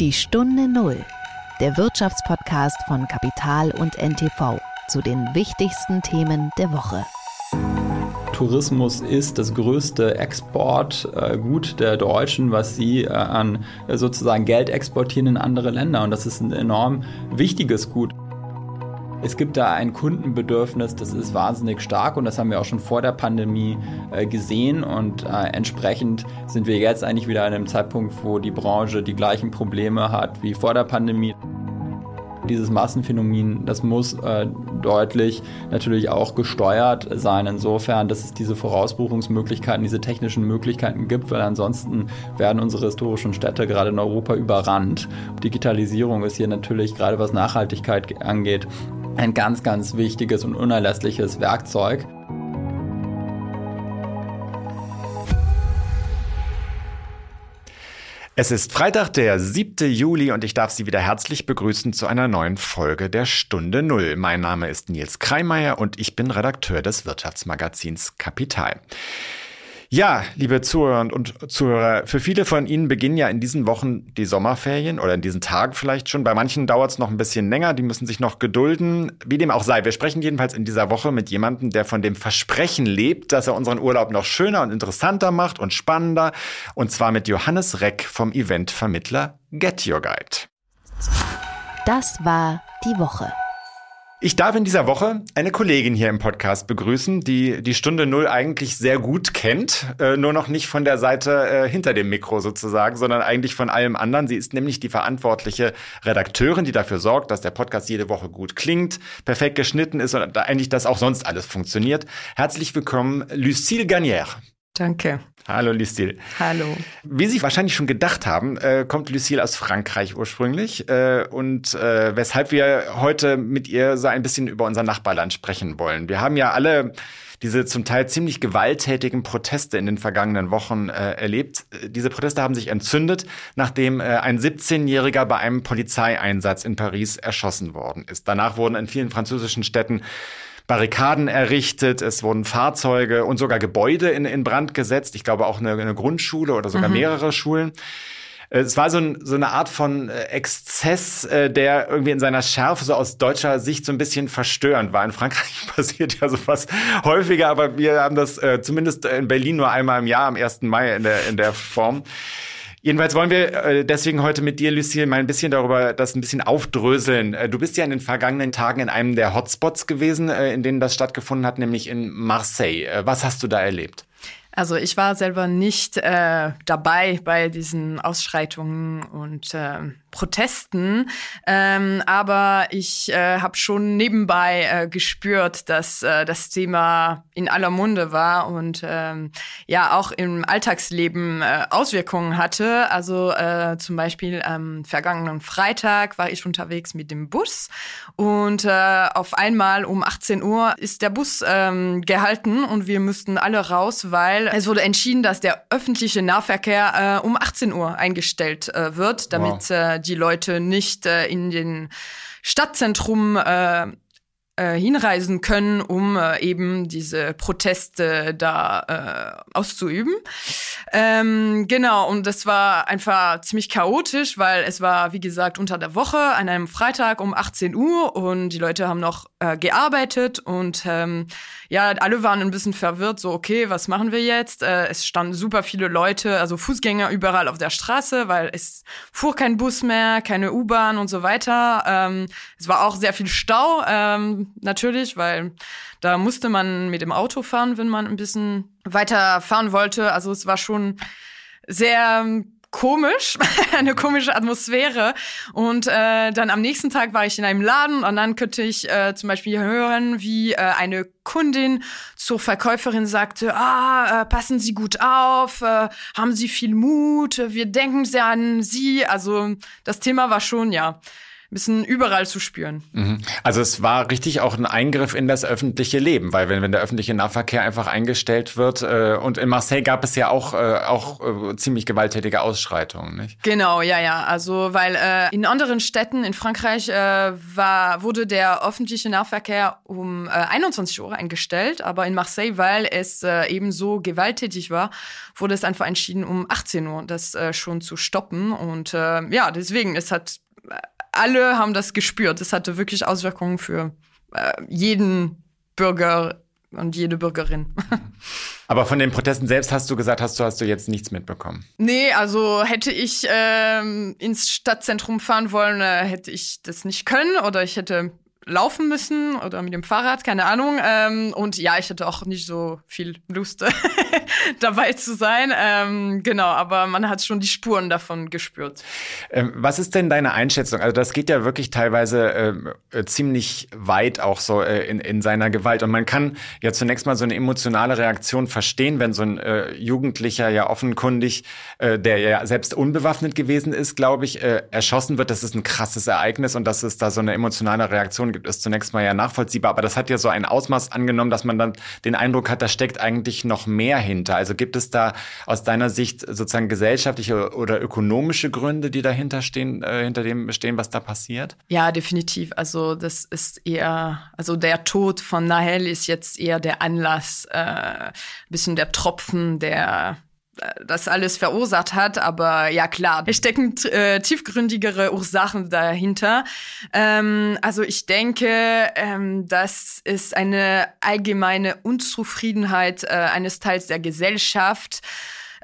Die Stunde Null, der Wirtschaftspodcast von Kapital und NTV zu den wichtigsten Themen der Woche. Tourismus ist das größte Exportgut der Deutschen, was sie äh, an äh, sozusagen Geld exportieren in andere Länder. Und das ist ein enorm wichtiges Gut. Es gibt da ein Kundenbedürfnis, das ist wahnsinnig stark und das haben wir auch schon vor der Pandemie äh, gesehen und äh, entsprechend sind wir jetzt eigentlich wieder an einem Zeitpunkt, wo die Branche die gleichen Probleme hat wie vor der Pandemie. Dieses Massenphänomen, das muss äh, deutlich natürlich auch gesteuert sein, insofern, dass es diese Vorausbuchungsmöglichkeiten, diese technischen Möglichkeiten gibt, weil ansonsten werden unsere historischen Städte gerade in Europa überrannt. Digitalisierung ist hier natürlich gerade was Nachhaltigkeit angeht ein ganz, ganz wichtiges und unerlässliches Werkzeug. Es ist Freitag, der 7. Juli und ich darf Sie wieder herzlich begrüßen zu einer neuen Folge der Stunde Null. Mein Name ist Nils Kreimeier und ich bin Redakteur des Wirtschaftsmagazins Kapital. Ja, liebe Zuhörer und Zuhörer, für viele von Ihnen beginnen ja in diesen Wochen die Sommerferien oder in diesen Tagen vielleicht schon. Bei manchen dauert es noch ein bisschen länger, die müssen sich noch gedulden. Wie dem auch sei, wir sprechen jedenfalls in dieser Woche mit jemandem, der von dem Versprechen lebt, dass er unseren Urlaub noch schöner und interessanter macht und spannender. Und zwar mit Johannes Reck vom Eventvermittler Get Your Guide. Das war die Woche. Ich darf in dieser Woche eine Kollegin hier im Podcast begrüßen, die die Stunde Null eigentlich sehr gut kennt, äh, nur noch nicht von der Seite äh, hinter dem Mikro sozusagen, sondern eigentlich von allem anderen. Sie ist nämlich die verantwortliche Redakteurin, die dafür sorgt, dass der Podcast jede Woche gut klingt, perfekt geschnitten ist und eigentlich, dass auch sonst alles funktioniert. Herzlich willkommen, Lucille Garnier. Danke. Hallo Lucille. Hallo. Wie Sie wahrscheinlich schon gedacht haben, äh, kommt Lucille aus Frankreich ursprünglich äh, und äh, weshalb wir heute mit ihr so ein bisschen über unser Nachbarland sprechen wollen. Wir haben ja alle diese zum Teil ziemlich gewalttätigen Proteste in den vergangenen Wochen äh, erlebt. Diese Proteste haben sich entzündet, nachdem äh, ein 17-Jähriger bei einem Polizeieinsatz in Paris erschossen worden ist. Danach wurden in vielen französischen Städten Barrikaden errichtet, es wurden Fahrzeuge und sogar Gebäude in, in Brand gesetzt. Ich glaube auch eine, eine Grundschule oder sogar mhm. mehrere Schulen. Es war so, ein, so, eine Art von äh, Exzess, äh, der irgendwie in seiner Schärfe so aus deutscher Sicht so ein bisschen verstörend war. In Frankreich passiert ja sowas häufiger, aber wir haben das äh, zumindest in Berlin nur einmal im Jahr am 1. Mai in der, in der Form. Jedenfalls wollen wir äh, deswegen heute mit dir, Lucille, mal ein bisschen darüber das ein bisschen aufdröseln. Äh, du bist ja in den vergangenen Tagen in einem der Hotspots gewesen, äh, in denen das stattgefunden hat, nämlich in Marseille. Was hast du da erlebt? Also ich war selber nicht dabei bei diesen Ausschreitungen und äh, Protesten, ähm, aber ich äh, habe schon nebenbei äh, gespürt, dass äh, das Thema in aller Munde war und ähm, ja auch im Alltagsleben äh, Auswirkungen hatte. Also äh, zum Beispiel am vergangenen Freitag war ich unterwegs mit dem Bus und äh, auf einmal um 18 Uhr ist der Bus ähm, gehalten und wir mussten alle raus, weil es wurde entschieden, dass der öffentliche Nahverkehr äh, um 18 Uhr eingestellt äh, wird, damit wow. äh, die Leute nicht äh, in den Stadtzentrum äh, äh, hinreisen können, um äh, eben diese Proteste da äh, auszuüben. Ähm, genau, und das war einfach ziemlich chaotisch, weil es war, wie gesagt, unter der Woche an einem Freitag um 18 Uhr und die Leute haben noch äh, gearbeitet und ähm, ja, alle waren ein bisschen verwirrt, so, okay, was machen wir jetzt? Äh, es standen super viele Leute, also Fußgänger überall auf der Straße, weil es fuhr kein Bus mehr, keine U-Bahn und so weiter. Ähm, es war auch sehr viel Stau. Ähm, natürlich, weil da musste man mit dem Auto fahren, wenn man ein bisschen weiter fahren wollte. Also es war schon sehr komisch, eine komische Atmosphäre. Und äh, dann am nächsten Tag war ich in einem Laden und dann könnte ich äh, zum Beispiel hören, wie äh, eine Kundin zur Verkäuferin sagte, ah, äh, passen Sie gut auf, äh, haben Sie viel Mut, wir denken sehr an Sie. Also das Thema war schon, ja, bisschen überall zu spüren. Mhm. Also es war richtig auch ein Eingriff in das öffentliche Leben, weil wenn, wenn der öffentliche Nahverkehr einfach eingestellt wird äh, und in Marseille gab es ja auch, äh, auch äh, ziemlich gewalttätige Ausschreitungen, nicht? Genau, ja, ja. Also weil äh, in anderen Städten in Frankreich äh, war, wurde der öffentliche Nahverkehr um äh, 21 Uhr eingestellt, aber in Marseille, weil es äh, eben so gewalttätig war, wurde es einfach entschieden, um 18 Uhr das äh, schon zu stoppen. Und äh, ja, deswegen, es hat alle haben das gespürt. Es hatte wirklich Auswirkungen für äh, jeden Bürger und jede Bürgerin. Aber von den Protesten selbst hast du gesagt, hast du, hast du jetzt nichts mitbekommen? Nee, also hätte ich ähm, ins Stadtzentrum fahren wollen, äh, hätte ich das nicht können oder ich hätte laufen müssen oder mit dem Fahrrad, keine Ahnung. Ähm, und ja, ich hatte auch nicht so viel Lust dabei zu sein. Ähm, genau, aber man hat schon die Spuren davon gespürt. Ähm, was ist denn deine Einschätzung? Also das geht ja wirklich teilweise ähm, äh, ziemlich weit auch so äh, in, in seiner Gewalt. Und man kann ja zunächst mal so eine emotionale Reaktion verstehen, wenn so ein äh, Jugendlicher ja offenkundig, äh, der ja selbst unbewaffnet gewesen ist, glaube ich, äh, erschossen wird. Das ist ein krasses Ereignis und dass es da so eine emotionale Reaktion gibt, ist zunächst mal ja nachvollziehbar. Aber das hat ja so ein Ausmaß angenommen, dass man dann den Eindruck hat, da steckt eigentlich noch mehr hinter. Also gibt es da aus deiner Sicht sozusagen gesellschaftliche oder ökonomische Gründe, die dahinter stehen, äh, hinter dem stehen, was da passiert? Ja, definitiv. Also das ist eher, also der Tod von Nahel ist jetzt eher der Anlass, äh, bisschen der Tropfen, der das alles verursacht hat, aber ja klar, es stecken äh, tiefgründigere Ursachen dahinter. Ähm, also ich denke, ähm, das ist eine allgemeine Unzufriedenheit äh, eines Teils der Gesellschaft,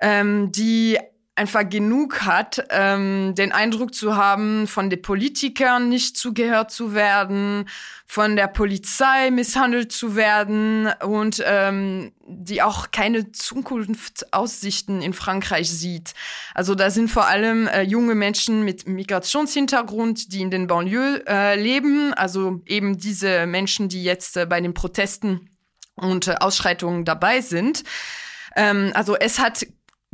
ähm, die einfach genug hat, ähm, den Eindruck zu haben, von den Politikern nicht zugehört zu werden, von der Polizei misshandelt zu werden und ähm, die auch keine Zukunftsaussichten in Frankreich sieht. Also da sind vor allem äh, junge Menschen mit Migrationshintergrund, die in den Banlieues äh, leben, also eben diese Menschen, die jetzt äh, bei den Protesten und äh, Ausschreitungen dabei sind. Ähm, also es hat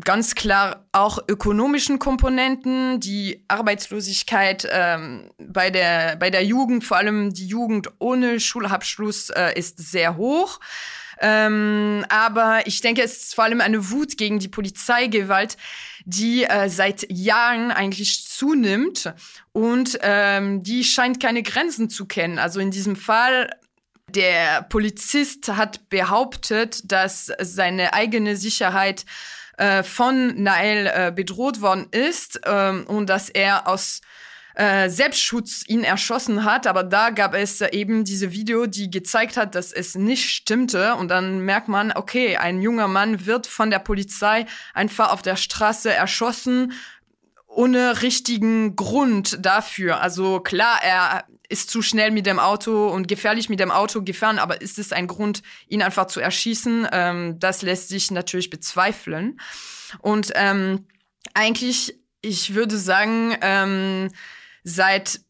ganz klar auch ökonomischen Komponenten, die Arbeitslosigkeit ähm, bei der bei der Jugend, vor allem die Jugend ohne Schulabschluss, äh, ist sehr hoch. Ähm, aber ich denke, es ist vor allem eine Wut gegen die Polizeigewalt, die äh, seit Jahren eigentlich zunimmt und ähm, die scheint keine Grenzen zu kennen. Also in diesem Fall der Polizist hat behauptet, dass seine eigene Sicherheit äh, von Nael äh, bedroht worden ist ähm, und dass er aus äh, Selbstschutz ihn erschossen hat, aber da gab es eben diese Video, die gezeigt hat, dass es nicht stimmte und dann merkt man, okay, ein junger Mann wird von der Polizei einfach auf der Straße erschossen ohne richtigen Grund dafür. Also klar, er ist zu schnell mit dem Auto und gefährlich mit dem Auto gefahren, aber ist es ein Grund, ihn einfach zu erschießen? Ähm, das lässt sich natürlich bezweifeln. Und ähm, eigentlich, ich würde sagen, ähm, seit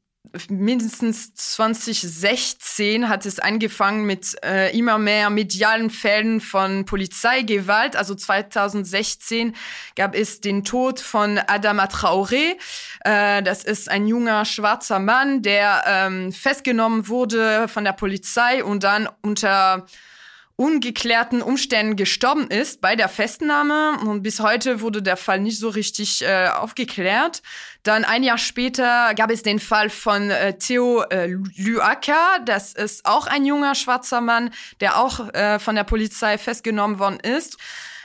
mindestens 2016 hat es angefangen mit äh, immer mehr medialen Fällen von Polizeigewalt. Also 2016 gab es den Tod von Adama Traoré. Äh, das ist ein junger schwarzer Mann, der ähm, festgenommen wurde von der Polizei und dann unter ungeklärten Umständen gestorben ist bei der Festnahme. Und bis heute wurde der Fall nicht so richtig äh, aufgeklärt. Dann ein Jahr später gab es den Fall von äh, Theo äh, Luaka. Das ist auch ein junger schwarzer Mann, der auch äh, von der Polizei festgenommen worden ist.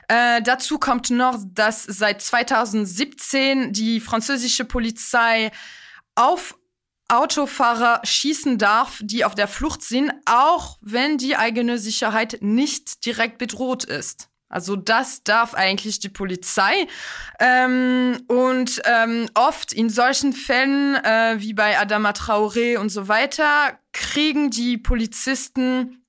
Äh, dazu kommt noch, dass seit 2017 die französische Polizei auf Autofahrer schießen darf, die auf der Flucht sind, auch wenn die eigene Sicherheit nicht direkt bedroht ist. Also das darf eigentlich die Polizei. Ähm, und ähm, oft in solchen Fällen äh, wie bei Adama Traoré und so weiter kriegen die Polizisten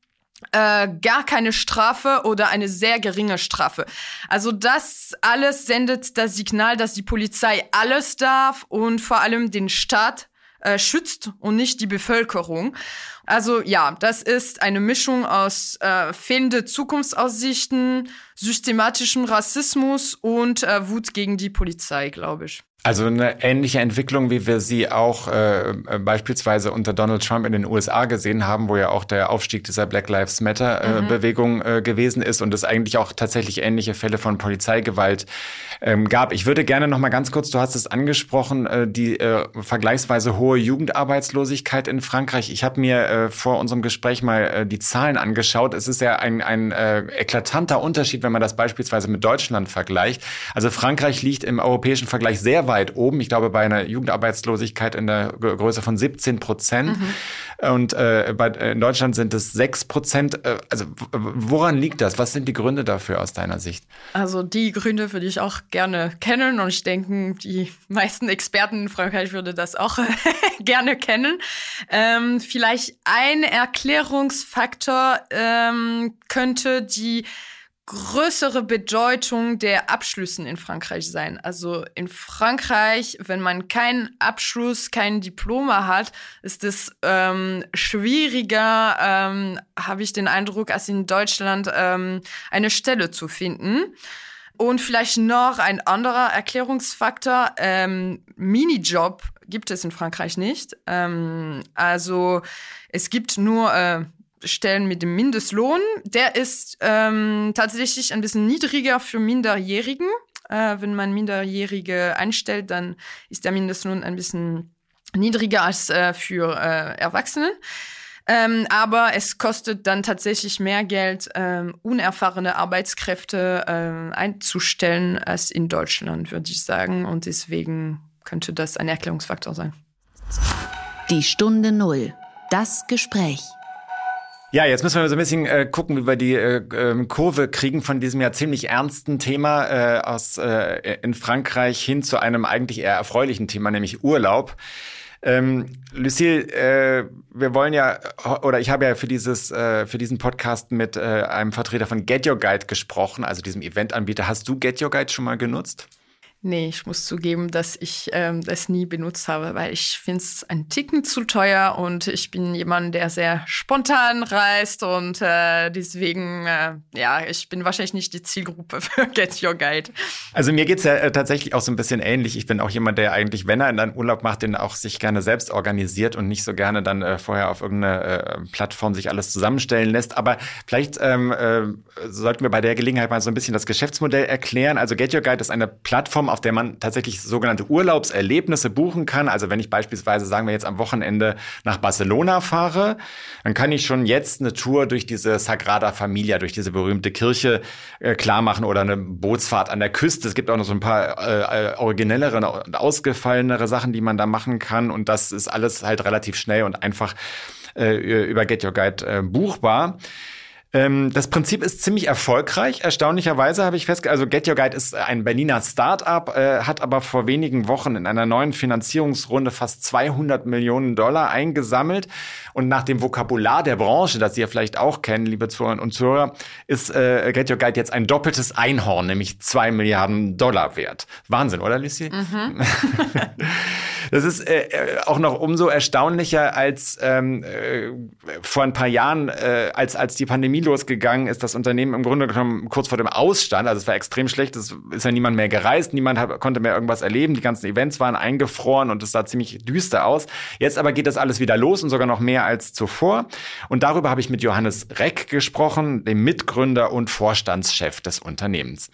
äh, gar keine Strafe oder eine sehr geringe Strafe. Also das alles sendet das Signal, dass die Polizei alles darf und vor allem den Staat äh, schützt und nicht die Bevölkerung. Also ja, das ist eine Mischung aus äh, fehlende Zukunftsaussichten, systematischem Rassismus und äh, Wut gegen die Polizei, glaube ich. Also eine ähnliche Entwicklung, wie wir sie auch äh, beispielsweise unter Donald Trump in den USA gesehen haben, wo ja auch der Aufstieg dieser Black Lives Matter-Bewegung äh, mhm. äh, gewesen ist und es eigentlich auch tatsächlich ähnliche Fälle von Polizeigewalt ähm, gab. Ich würde gerne noch mal ganz kurz, du hast es angesprochen, äh, die äh, vergleichsweise hohe Jugendarbeitslosigkeit in Frankreich. Ich habe mir äh, vor unserem Gespräch mal äh, die Zahlen angeschaut. Es ist ja ein, ein äh, eklatanter Unterschied, wenn man das beispielsweise mit Deutschland vergleicht. Also Frankreich liegt im europäischen Vergleich sehr weit oben. Ich glaube, bei einer Jugendarbeitslosigkeit in der Größe von 17 Prozent. Mhm. Und äh, bei, in Deutschland sind es 6 Prozent. Also woran liegt das? Was sind die Gründe dafür aus deiner Sicht? Also die Gründe würde ich auch gerne kennen und ich denke, die meisten Experten in Frankreich würde das auch gerne kennen. Ähm, vielleicht ein Erklärungsfaktor ähm, könnte die größere Bedeutung der Abschlüssen in Frankreich sein. Also in Frankreich, wenn man keinen Abschluss, kein Diploma hat, ist es ähm, schwieriger, ähm, habe ich den Eindruck, als in Deutschland ähm, eine Stelle zu finden. Und vielleicht noch ein anderer Erklärungsfaktor, ähm, Minijob gibt es in Frankreich nicht. Ähm, also es gibt nur äh, Stellen mit dem Mindestlohn. Der ist ähm, tatsächlich ein bisschen niedriger für Minderjährigen. Äh, wenn man Minderjährige einstellt, dann ist der Mindestlohn ein bisschen niedriger als äh, für äh, Erwachsene. Ähm, aber es kostet dann tatsächlich mehr Geld, ähm, unerfahrene Arbeitskräfte äh, einzustellen als in Deutschland, würde ich sagen. Und deswegen könnte das ein Erklärungsfaktor sein. Die Stunde Null. Das Gespräch. Ja, jetzt müssen wir so ein bisschen äh, gucken, wie wir die äh, ähm, Kurve kriegen von diesem ja ziemlich ernsten Thema äh, aus äh, in Frankreich hin zu einem eigentlich eher erfreulichen Thema, nämlich Urlaub. Ähm, Lucille, äh, wir wollen ja, oder ich habe ja für dieses, äh, für diesen Podcast mit äh, einem Vertreter von Get Your Guide gesprochen, also diesem Eventanbieter. Hast du Get Your Guide schon mal genutzt? Nee, ich muss zugeben, dass ich ähm, das nie benutzt habe, weil ich finde es ein Ticken zu teuer und ich bin jemand, der sehr spontan reist und äh, deswegen, äh, ja, ich bin wahrscheinlich nicht die Zielgruppe für Get Your Guide. Also mir geht's ja äh, tatsächlich auch so ein bisschen ähnlich. Ich bin auch jemand, der eigentlich, wenn er in einen Urlaub macht, den auch sich gerne selbst organisiert und nicht so gerne dann äh, vorher auf irgendeine äh, Plattform sich alles zusammenstellen lässt. Aber vielleicht ähm, äh, sollten wir bei der Gelegenheit mal so ein bisschen das Geschäftsmodell erklären. Also Get Your Guide ist eine Plattform, auf der man tatsächlich sogenannte Urlaubserlebnisse buchen kann. Also wenn ich beispielsweise, sagen wir jetzt am Wochenende nach Barcelona fahre, dann kann ich schon jetzt eine Tour durch diese Sagrada Familia, durch diese berühmte Kirche äh, klar machen oder eine Bootsfahrt an der Küste. Es gibt auch noch so ein paar äh, originellere und ausgefallenere Sachen, die man da machen kann. Und das ist alles halt relativ schnell und einfach äh, über Get Your Guide äh, buchbar. Ähm, das Prinzip ist ziemlich erfolgreich. Erstaunlicherweise habe ich festgestellt, also Get Your Guide ist ein Berliner Start-up, äh, hat aber vor wenigen Wochen in einer neuen Finanzierungsrunde fast 200 Millionen Dollar eingesammelt. Und nach dem Vokabular der Branche, das Sie ja vielleicht auch kennen, liebe Zuhörerinnen und Zuhörer, ist äh, Get Your Guide jetzt ein doppeltes Einhorn, nämlich zwei Milliarden Dollar wert. Wahnsinn, oder Lucy? Mhm. das ist äh, äh, auch noch umso erstaunlicher, als ähm, äh, vor ein paar Jahren, äh, als, als die Pandemie losgegangen ist, das Unternehmen im Grunde genommen kurz vor dem Ausstand, also es war extrem schlecht, es ist ja niemand mehr gereist, niemand hat, konnte mehr irgendwas erleben, die ganzen Events waren eingefroren und es sah ziemlich düster aus. Jetzt aber geht das alles wieder los und sogar noch mehr als zuvor. Und darüber habe ich mit Johannes Reck gesprochen, dem Mitgründer und Vorstandschef des Unternehmens.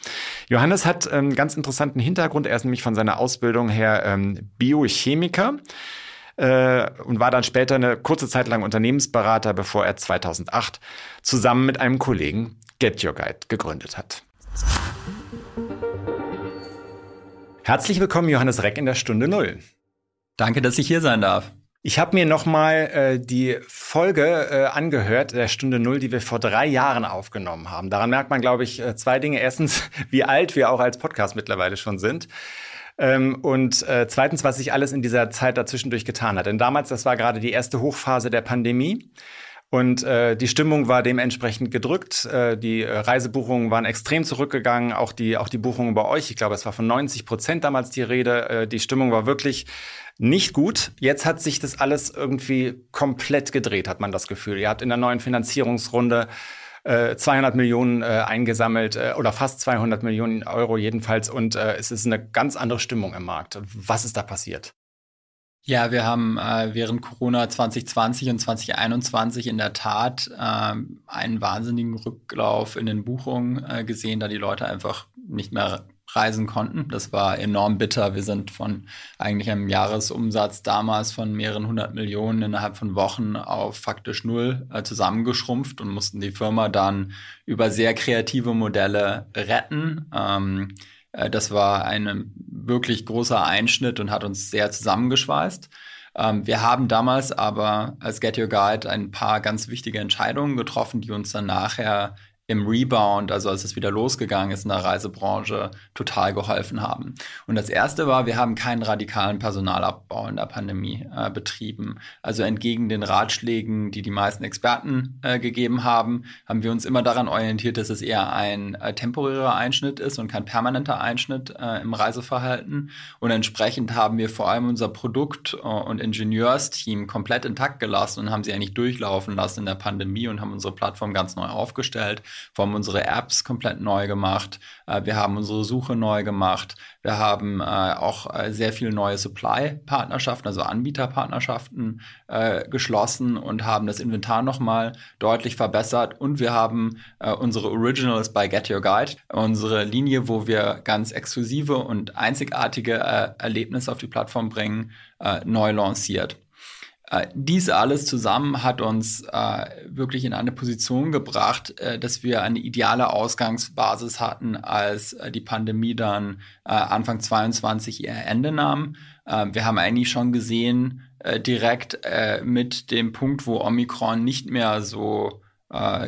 Johannes hat einen ganz interessanten Hintergrund. Er ist nämlich von seiner Ausbildung her ähm, Biochemiker äh, und war dann später eine kurze Zeit lang Unternehmensberater, bevor er 2008 zusammen mit einem Kollegen Get Your Guide gegründet hat. Herzlich willkommen, Johannes Reck in der Stunde Null. Danke, dass ich hier sein darf. Ich habe mir nochmal äh, die Folge äh, angehört, der Stunde Null, die wir vor drei Jahren aufgenommen haben. Daran merkt man, glaube ich, äh, zwei Dinge. Erstens, wie alt wir auch als Podcast mittlerweile schon sind. Ähm, und äh, zweitens, was sich alles in dieser Zeit dazwischendurch getan hat. Denn damals, das war gerade die erste Hochphase der Pandemie. Und äh, die Stimmung war dementsprechend gedrückt. Äh, die äh, Reisebuchungen waren extrem zurückgegangen, auch die, auch die Buchungen bei euch. Ich glaube, es war von 90 Prozent damals die Rede. Äh, die Stimmung war wirklich nicht gut. Jetzt hat sich das alles irgendwie komplett gedreht, hat man das Gefühl. Ihr habt in der neuen Finanzierungsrunde äh, 200 Millionen äh, eingesammelt äh, oder fast 200 Millionen Euro jedenfalls und äh, es ist eine ganz andere Stimmung im Markt. Was ist da passiert? Ja, wir haben äh, während Corona 2020 und 2021 in der Tat äh, einen wahnsinnigen Rücklauf in den Buchungen äh, gesehen, da die Leute einfach nicht mehr reisen konnten. Das war enorm bitter. Wir sind von eigentlich einem Jahresumsatz damals von mehreren hundert Millionen innerhalb von Wochen auf faktisch null äh, zusammengeschrumpft und mussten die Firma dann über sehr kreative Modelle retten. Ähm, äh, das war ein wirklich großer Einschnitt und hat uns sehr zusammengeschweißt. Ähm, wir haben damals aber als Get Your Guide ein paar ganz wichtige Entscheidungen getroffen, die uns dann nachher im Rebound, also als es wieder losgegangen ist in der Reisebranche, total geholfen haben. Und das erste war, wir haben keinen radikalen Personalabbau in der Pandemie äh, betrieben. Also entgegen den Ratschlägen, die die meisten Experten äh, gegeben haben, haben wir uns immer daran orientiert, dass es eher ein äh, temporärer Einschnitt ist und kein permanenter Einschnitt äh, im Reiseverhalten. Und entsprechend haben wir vor allem unser Produkt- äh, und Ingenieursteam komplett intakt gelassen und haben sie eigentlich durchlaufen lassen in der Pandemie und haben unsere Plattform ganz neu aufgestellt wir haben unsere Apps komplett neu gemacht. Äh, wir haben unsere Suche neu gemacht. Wir haben äh, auch äh, sehr viele neue Supply-Partnerschaften, also Anbieterpartnerschaften geschlossen und haben das Inventar nochmal deutlich verbessert. Und wir haben unsere Originals bei Get Your Guide, unsere Linie, wo wir ganz exklusive und einzigartige Erlebnisse auf die Plattform bringen, neu lanciert. Äh, dies alles zusammen hat uns äh, wirklich in eine Position gebracht, äh, dass wir eine ideale Ausgangsbasis hatten, als äh, die Pandemie dann äh, Anfang 22 ihr Ende nahm. Äh, wir haben eigentlich schon gesehen, direkt mit dem Punkt, wo Omikron nicht mehr so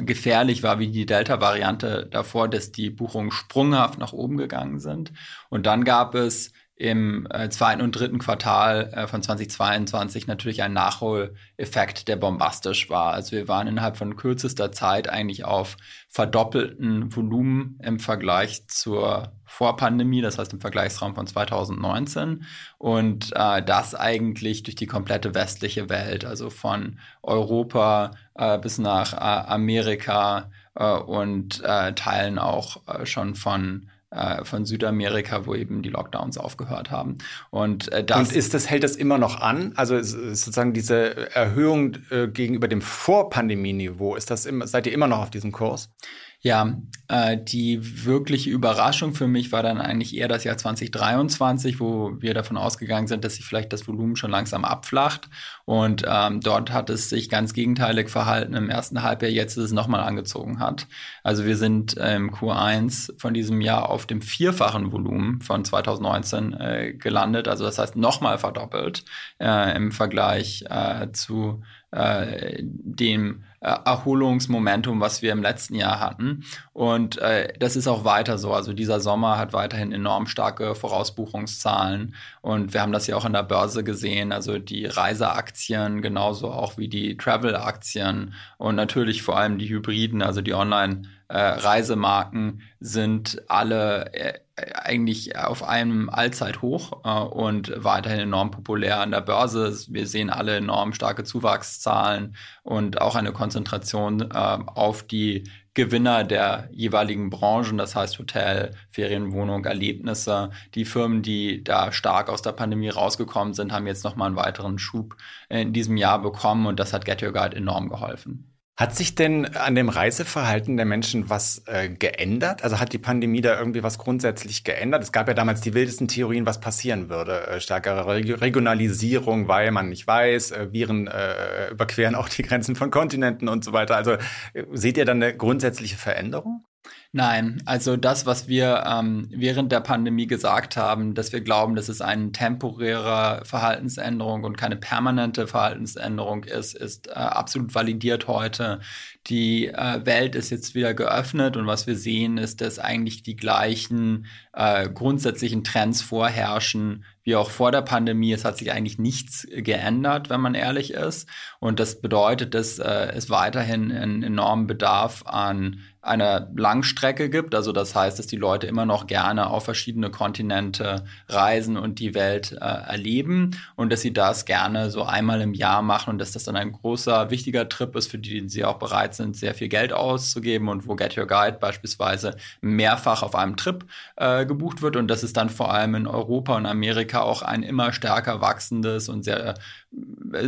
gefährlich war wie die Delta-Variante davor, dass die Buchungen sprunghaft nach oben gegangen sind. Und dann gab es im äh, zweiten und dritten Quartal äh, von 2022 natürlich ein Nachholeffekt, der bombastisch war. Also wir waren innerhalb von kürzester Zeit eigentlich auf verdoppelten Volumen im Vergleich zur Vorpandemie, das heißt im Vergleichsraum von 2019 und äh, das eigentlich durch die komplette westliche Welt, also von Europa äh, bis nach äh, Amerika äh, und Teilen auch schon von äh, von Südamerika, wo eben die Lockdowns aufgehört haben. Und, äh, das Und ist das, hält das immer noch an? Also sozusagen diese Erhöhung äh, gegenüber dem Vorpandemieniveau, ist das immer, seid ihr immer noch auf diesem Kurs? Ja, äh, die wirkliche Überraschung für mich war dann eigentlich eher das Jahr 2023, wo wir davon ausgegangen sind, dass sich vielleicht das Volumen schon langsam abflacht. Und ähm, dort hat es sich ganz gegenteilig verhalten im ersten Halbjahr, jetzt ist es nochmal angezogen hat. Also wir sind im Q1 von diesem Jahr auf dem vierfachen Volumen von 2019 äh, gelandet. Also das heißt nochmal verdoppelt äh, im Vergleich äh, zu äh, dem Erholungsmomentum, was wir im letzten Jahr hatten. Und äh, das ist auch weiter so. Also dieser Sommer hat weiterhin enorm starke Vorausbuchungszahlen. Und wir haben das ja auch in der Börse gesehen. Also die Reiseaktien genauso auch wie die Travel-Aktien und natürlich vor allem die Hybriden, also die Online- äh, Reisemarken sind alle äh, eigentlich auf einem Allzeithoch äh, und weiterhin enorm populär an der Börse. Wir sehen alle enorm starke Zuwachszahlen und auch eine Konzentration äh, auf die Gewinner der jeweiligen Branchen, das heißt Hotel, Ferienwohnung, Erlebnisse. Die Firmen, die da stark aus der Pandemie rausgekommen sind, haben jetzt nochmal einen weiteren Schub in diesem Jahr bekommen und das hat Get Your Guide enorm geholfen. Hat sich denn an dem Reiseverhalten der Menschen was äh, geändert? Also hat die Pandemie da irgendwie was grundsätzlich geändert? Es gab ja damals die wildesten Theorien, was passieren würde. Äh, stärkere Reg Regionalisierung, weil man nicht weiß, äh, Viren äh, überqueren auch die Grenzen von Kontinenten und so weiter. Also äh, seht ihr dann eine grundsätzliche Veränderung? Nein, also das, was wir ähm, während der Pandemie gesagt haben, dass wir glauben, dass es eine temporäre Verhaltensänderung und keine permanente Verhaltensänderung ist, ist äh, absolut validiert heute. Die äh, Welt ist jetzt wieder geöffnet und was wir sehen, ist, dass eigentlich die gleichen äh, grundsätzlichen Trends vorherrschen wie auch vor der Pandemie. Es hat sich eigentlich nichts geändert, wenn man ehrlich ist. Und das bedeutet, dass äh, es weiterhin einen enormen Bedarf an eine Langstrecke gibt. Also das heißt, dass die Leute immer noch gerne auf verschiedene Kontinente reisen und die Welt äh, erleben und dass sie das gerne so einmal im Jahr machen und dass das dann ein großer, wichtiger Trip ist, für die sie auch bereit sind, sehr viel Geld auszugeben und wo Get Your Guide beispielsweise mehrfach auf einem Trip äh, gebucht wird und dass es dann vor allem in Europa und Amerika auch ein immer stärker wachsendes und sehr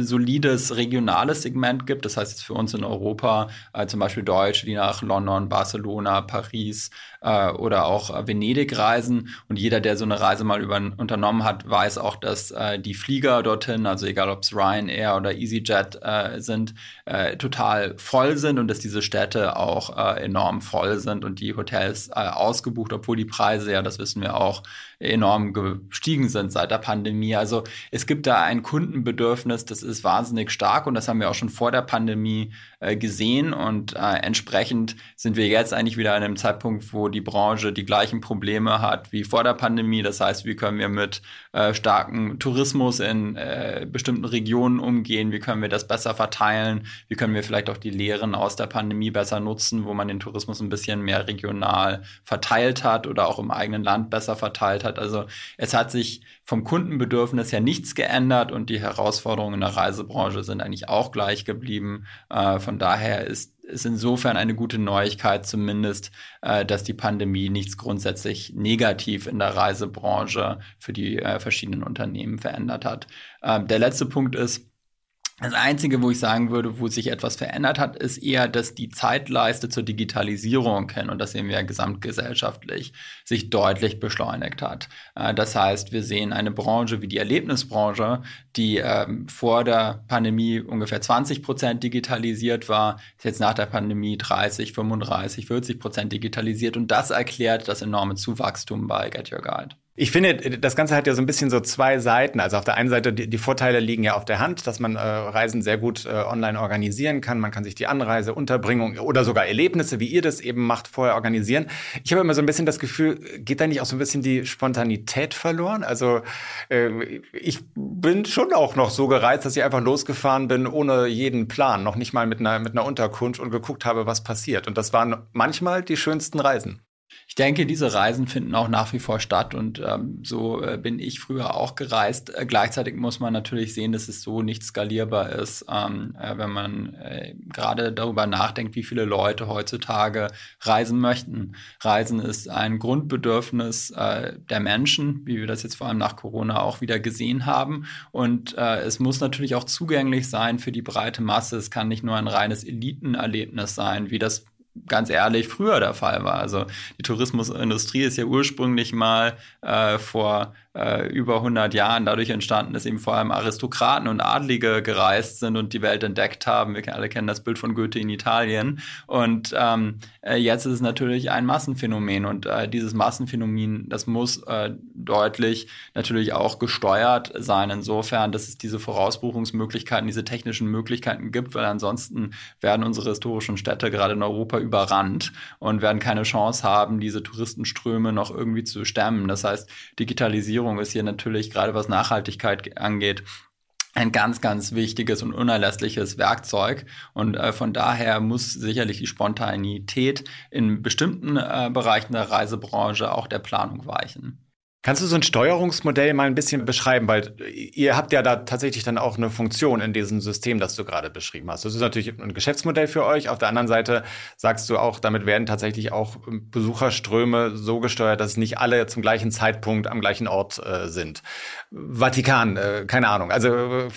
solides regionales Segment gibt. Das heißt jetzt für uns in Europa äh, zum Beispiel Deutsche, die nach London, Barcelona, Paris äh, oder auch Venedig reisen. Und jeder, der so eine Reise mal über, unternommen hat, weiß auch, dass äh, die Flieger dorthin, also egal ob es Ryanair oder EasyJet äh, sind, äh, total voll sind und dass diese Städte auch äh, enorm voll sind und die Hotels äh, ausgebucht, obwohl die Preise ja, das wissen wir auch, enorm gestiegen sind seit der Pandemie. Also es gibt da ein Kundenbedürfnis, das ist wahnsinnig stark und das haben wir auch schon vor der Pandemie gesehen und entsprechend sind wir jetzt eigentlich wieder an einem Zeitpunkt, wo die Branche die gleichen Probleme hat wie vor der Pandemie. Das heißt, wie können wir mit äh, starken Tourismus in äh, bestimmten Regionen umgehen? Wie können wir das besser verteilen? Wie können wir vielleicht auch die Lehren aus der Pandemie besser nutzen, wo man den Tourismus ein bisschen mehr regional verteilt hat oder auch im eigenen Land besser verteilt hat? Also es hat sich vom Kundenbedürfnis her nichts geändert und die Herausforderungen in der Reisebranche sind eigentlich auch gleich geblieben. Äh, von daher ist es insofern eine gute Neuigkeit zumindest, äh, dass die Pandemie nichts grundsätzlich negativ in der Reisebranche für die äh, verschiedenen Unternehmen verändert hat. Ähm, der letzte Punkt ist, das Einzige, wo ich sagen würde, wo sich etwas verändert hat, ist eher, dass die Zeitleiste zur Digitalisierung hin, und das sehen wir ja gesamtgesellschaftlich, sich deutlich beschleunigt hat. Äh, das heißt, wir sehen eine Branche wie die Erlebnisbranche, die ähm, vor der Pandemie ungefähr 20 Prozent digitalisiert war, ist jetzt nach der Pandemie 30, 35, 40 Prozent digitalisiert. Und das erklärt das enorme Zuwachstum bei Get Your Guide. Ich finde, das Ganze hat ja so ein bisschen so zwei Seiten. Also auf der einen Seite, die, die Vorteile liegen ja auf der Hand, dass man äh, Reisen sehr gut äh, online organisieren kann. Man kann sich die Anreise, Unterbringung oder sogar Erlebnisse, wie ihr das eben macht, vorher organisieren. Ich habe immer so ein bisschen das Gefühl, geht da nicht auch so ein bisschen die Spontanität verloren? Also äh, ich bin schon auch noch so gereizt, dass ich einfach losgefahren bin ohne jeden Plan, noch nicht mal mit einer, mit einer Unterkunft und geguckt habe, was passiert. Und das waren manchmal die schönsten Reisen. Ich denke, diese Reisen finden auch nach wie vor statt und ähm, so äh, bin ich früher auch gereist. Äh, gleichzeitig muss man natürlich sehen, dass es so nicht skalierbar ist, ähm, äh, wenn man äh, gerade darüber nachdenkt, wie viele Leute heutzutage reisen möchten. Reisen ist ein Grundbedürfnis äh, der Menschen, wie wir das jetzt vor allem nach Corona auch wieder gesehen haben. Und äh, es muss natürlich auch zugänglich sein für die breite Masse. Es kann nicht nur ein reines Elitenerlebnis sein, wie das ganz ehrlich früher der Fall war. Also die Tourismusindustrie ist ja ursprünglich mal äh, vor äh, über 100 Jahren dadurch entstanden, dass eben vor allem Aristokraten und Adlige gereist sind und die Welt entdeckt haben. Wir alle kennen das Bild von Goethe in Italien. Und ähm, äh, jetzt ist es natürlich ein Massenphänomen und äh, dieses Massenphänomen, das muss äh, deutlich natürlich auch gesteuert sein, insofern, dass es diese Vorausbuchungsmöglichkeiten, diese technischen Möglichkeiten gibt, weil ansonsten werden unsere historischen Städte gerade in Europa überrannt und werden keine Chance haben, diese Touristenströme noch irgendwie zu stemmen. Das heißt, Digitalisierung Digitalisierung ist hier natürlich gerade was Nachhaltigkeit angeht ein ganz, ganz wichtiges und unerlässliches Werkzeug. Und äh, von daher muss sicherlich die Spontanität in bestimmten äh, Bereichen der Reisebranche auch der Planung weichen. Kannst du so ein Steuerungsmodell mal ein bisschen beschreiben? Weil ihr habt ja da tatsächlich dann auch eine Funktion in diesem System, das du gerade beschrieben hast. Das ist natürlich ein Geschäftsmodell für euch. Auf der anderen Seite sagst du auch, damit werden tatsächlich auch Besucherströme so gesteuert, dass nicht alle zum gleichen Zeitpunkt am gleichen Ort äh, sind. Vatikan, äh, keine Ahnung. Also äh,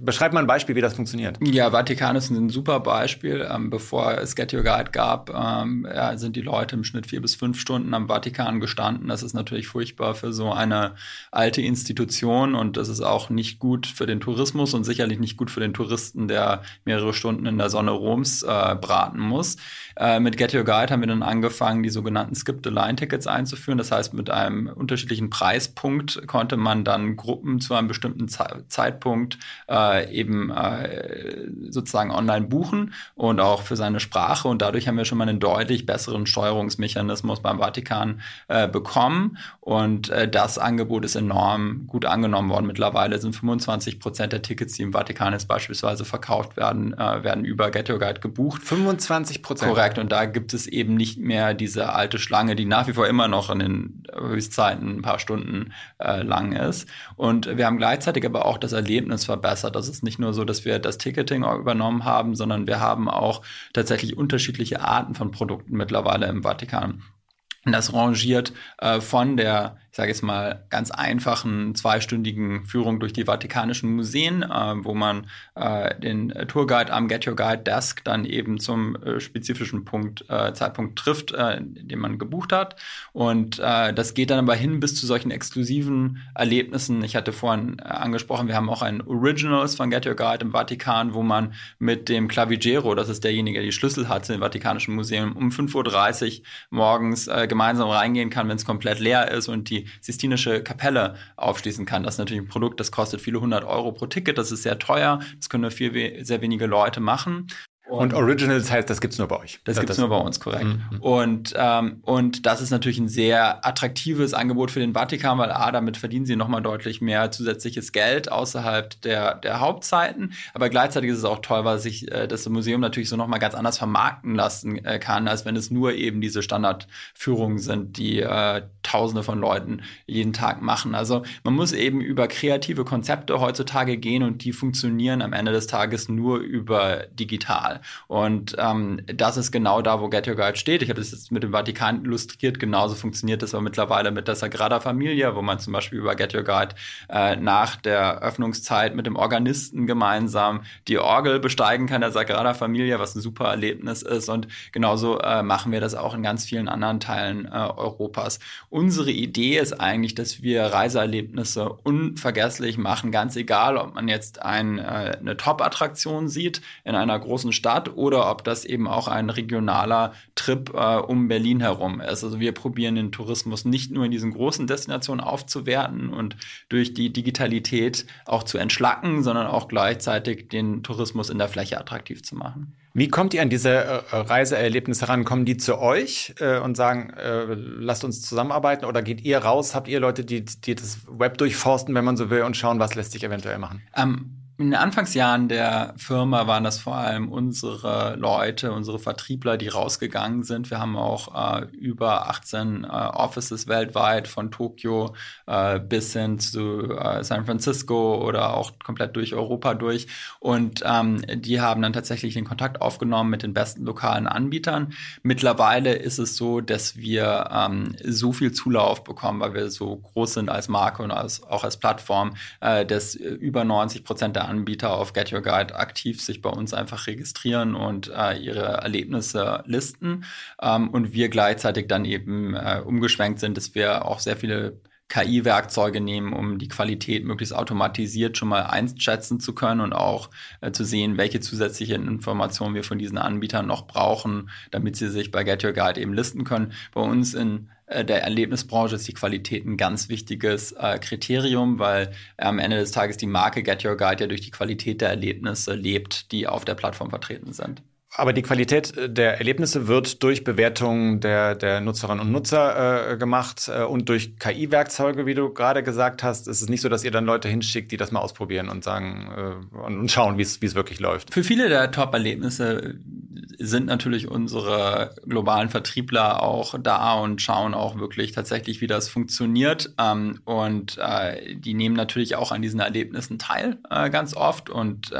beschreib mal ein Beispiel, wie das funktioniert. Ja, Vatikan ist ein super Beispiel. Ähm, bevor es Get Your Guide gab, ähm, sind die Leute im Schnitt vier bis fünf Stunden am Vatikan gestanden. Das ist natürlich furchtbar für so eine alte Institution und das ist auch nicht gut für den Tourismus und sicherlich nicht gut für den Touristen, der mehrere Stunden in der Sonne Roms äh, braten muss. Äh, mit Get Your Guide haben wir dann angefangen, die sogenannten Skip-the-Line-Tickets einzuführen. Das heißt, mit einem unterschiedlichen Preispunkt konnte man dann Gruppen zu einem bestimmten Ze Zeitpunkt äh, eben äh, sozusagen online buchen und auch für seine Sprache. Und dadurch haben wir schon mal einen deutlich besseren Steuerungsmechanismus beim Vatikan äh, bekommen. Und äh, das Angebot ist enorm gut angenommen worden. Mittlerweile sind 25 Prozent der Tickets, die im Vatikan jetzt beispielsweise verkauft werden, werden über Get Your Guide gebucht. 25 Prozent? Korrekt. Und da gibt es eben nicht mehr diese alte Schlange, die nach wie vor immer noch in den Höchstzeiten ein paar Stunden äh, lang ist. Und wir haben gleichzeitig aber auch das Erlebnis verbessert. Das ist nicht nur so, dass wir das Ticketing übernommen haben, sondern wir haben auch tatsächlich unterschiedliche Arten von Produkten mittlerweile im Vatikan. Das rangiert äh, von der ich sage jetzt mal, ganz einfachen zweistündigen Führung durch die Vatikanischen Museen, äh, wo man äh, den Tourguide am Get Your Guide Desk dann eben zum äh, spezifischen Punkt, äh, Zeitpunkt trifft, äh, den man gebucht hat. Und äh, das geht dann aber hin bis zu solchen exklusiven Erlebnissen. Ich hatte vorhin angesprochen, wir haben auch ein Originals von Get Your Guide im Vatikan, wo man mit dem Clavigero, das ist derjenige, der die Schlüssel hat zu dem Vatikanischen Museum, um 5.30 Uhr morgens gemeinsam reingehen kann, wenn es komplett leer ist und die Sistinische Kapelle aufschließen kann. Das ist natürlich ein Produkt, das kostet viele hundert Euro pro Ticket, das ist sehr teuer, das können nur viel, sehr wenige Leute machen. Und, Originals heißt, das gibt's nur bei euch. Das, das gibt's nur bei uns, korrekt. Mhm. Und, ähm, und das ist natürlich ein sehr attraktives Angebot für den Vatikan, weil A, damit verdienen sie nochmal deutlich mehr zusätzliches Geld außerhalb der, der Hauptzeiten. Aber gleichzeitig ist es auch toll, weil sich äh, das Museum natürlich so nochmal ganz anders vermarkten lassen äh, kann, als wenn es nur eben diese Standardführungen sind, die äh, Tausende von Leuten jeden Tag machen. Also man muss eben über kreative Konzepte heutzutage gehen und die funktionieren am Ende des Tages nur über digital. Und ähm, das ist genau da, wo Get Your Guide steht. Ich habe das jetzt mit dem Vatikan illustriert. Genauso funktioniert das aber mittlerweile mit der Sagrada Familia, wo man zum Beispiel über Get Your Guide äh, nach der Öffnungszeit mit dem Organisten gemeinsam die Orgel besteigen kann, der Sagrada Familia, was ein super Erlebnis ist. Und genauso äh, machen wir das auch in ganz vielen anderen Teilen äh, Europas. Unsere Idee ist eigentlich, dass wir Reiseerlebnisse unvergesslich machen, ganz egal, ob man jetzt ein, äh, eine Top-Attraktion sieht in einer großen Stadt oder ob das eben auch ein regionaler Trip äh, um Berlin herum ist. Also wir probieren den Tourismus nicht nur in diesen großen Destinationen aufzuwerten und durch die Digitalität auch zu entschlacken, sondern auch gleichzeitig den Tourismus in der Fläche attraktiv zu machen. Wie kommt ihr an diese äh, Reiseerlebnisse ran? Kommen die zu euch äh, und sagen, äh, lasst uns zusammenarbeiten? Oder geht ihr raus? Habt ihr Leute, die, die das Web durchforsten, wenn man so will, und schauen, was lässt sich eventuell machen? Ähm in den Anfangsjahren der Firma waren das vor allem unsere Leute, unsere Vertriebler, die rausgegangen sind. Wir haben auch äh, über 18 äh, Offices weltweit, von Tokio äh, bis hin zu äh, San Francisco oder auch komplett durch Europa durch. Und ähm, die haben dann tatsächlich den Kontakt aufgenommen mit den besten lokalen Anbietern. Mittlerweile ist es so, dass wir ähm, so viel Zulauf bekommen, weil wir so groß sind als Marke und als, auch als Plattform, äh, dass über 90 Prozent der Anbieter auf Get Your Guide aktiv sich bei uns einfach registrieren und äh, ihre Erlebnisse listen. Ähm, und wir gleichzeitig dann eben äh, umgeschwenkt sind, dass wir auch sehr viele KI-Werkzeuge nehmen, um die Qualität möglichst automatisiert schon mal einschätzen zu können und auch äh, zu sehen, welche zusätzlichen Informationen wir von diesen Anbietern noch brauchen, damit sie sich bei Get Your Guide eben listen können. Bei uns in äh, der Erlebnisbranche ist die Qualität ein ganz wichtiges äh, Kriterium, weil am Ende des Tages die Marke Get Your Guide ja durch die Qualität der Erlebnisse lebt, die auf der Plattform vertreten sind. Aber die Qualität äh, der Erlebnisse wird durch Bewertungen der, der Nutzerinnen und Nutzer äh, gemacht äh, und durch KI-Werkzeuge, wie du gerade gesagt hast. Es ist nicht so, dass ihr dann Leute hinschickt, die das mal ausprobieren und sagen äh, und schauen, wie es wirklich läuft. Für viele der Top-Erlebnisse sind natürlich unsere globalen Vertriebler auch da und schauen auch wirklich tatsächlich, wie das funktioniert. Ähm, und äh, die nehmen natürlich auch an diesen Erlebnissen teil, äh, ganz oft. Und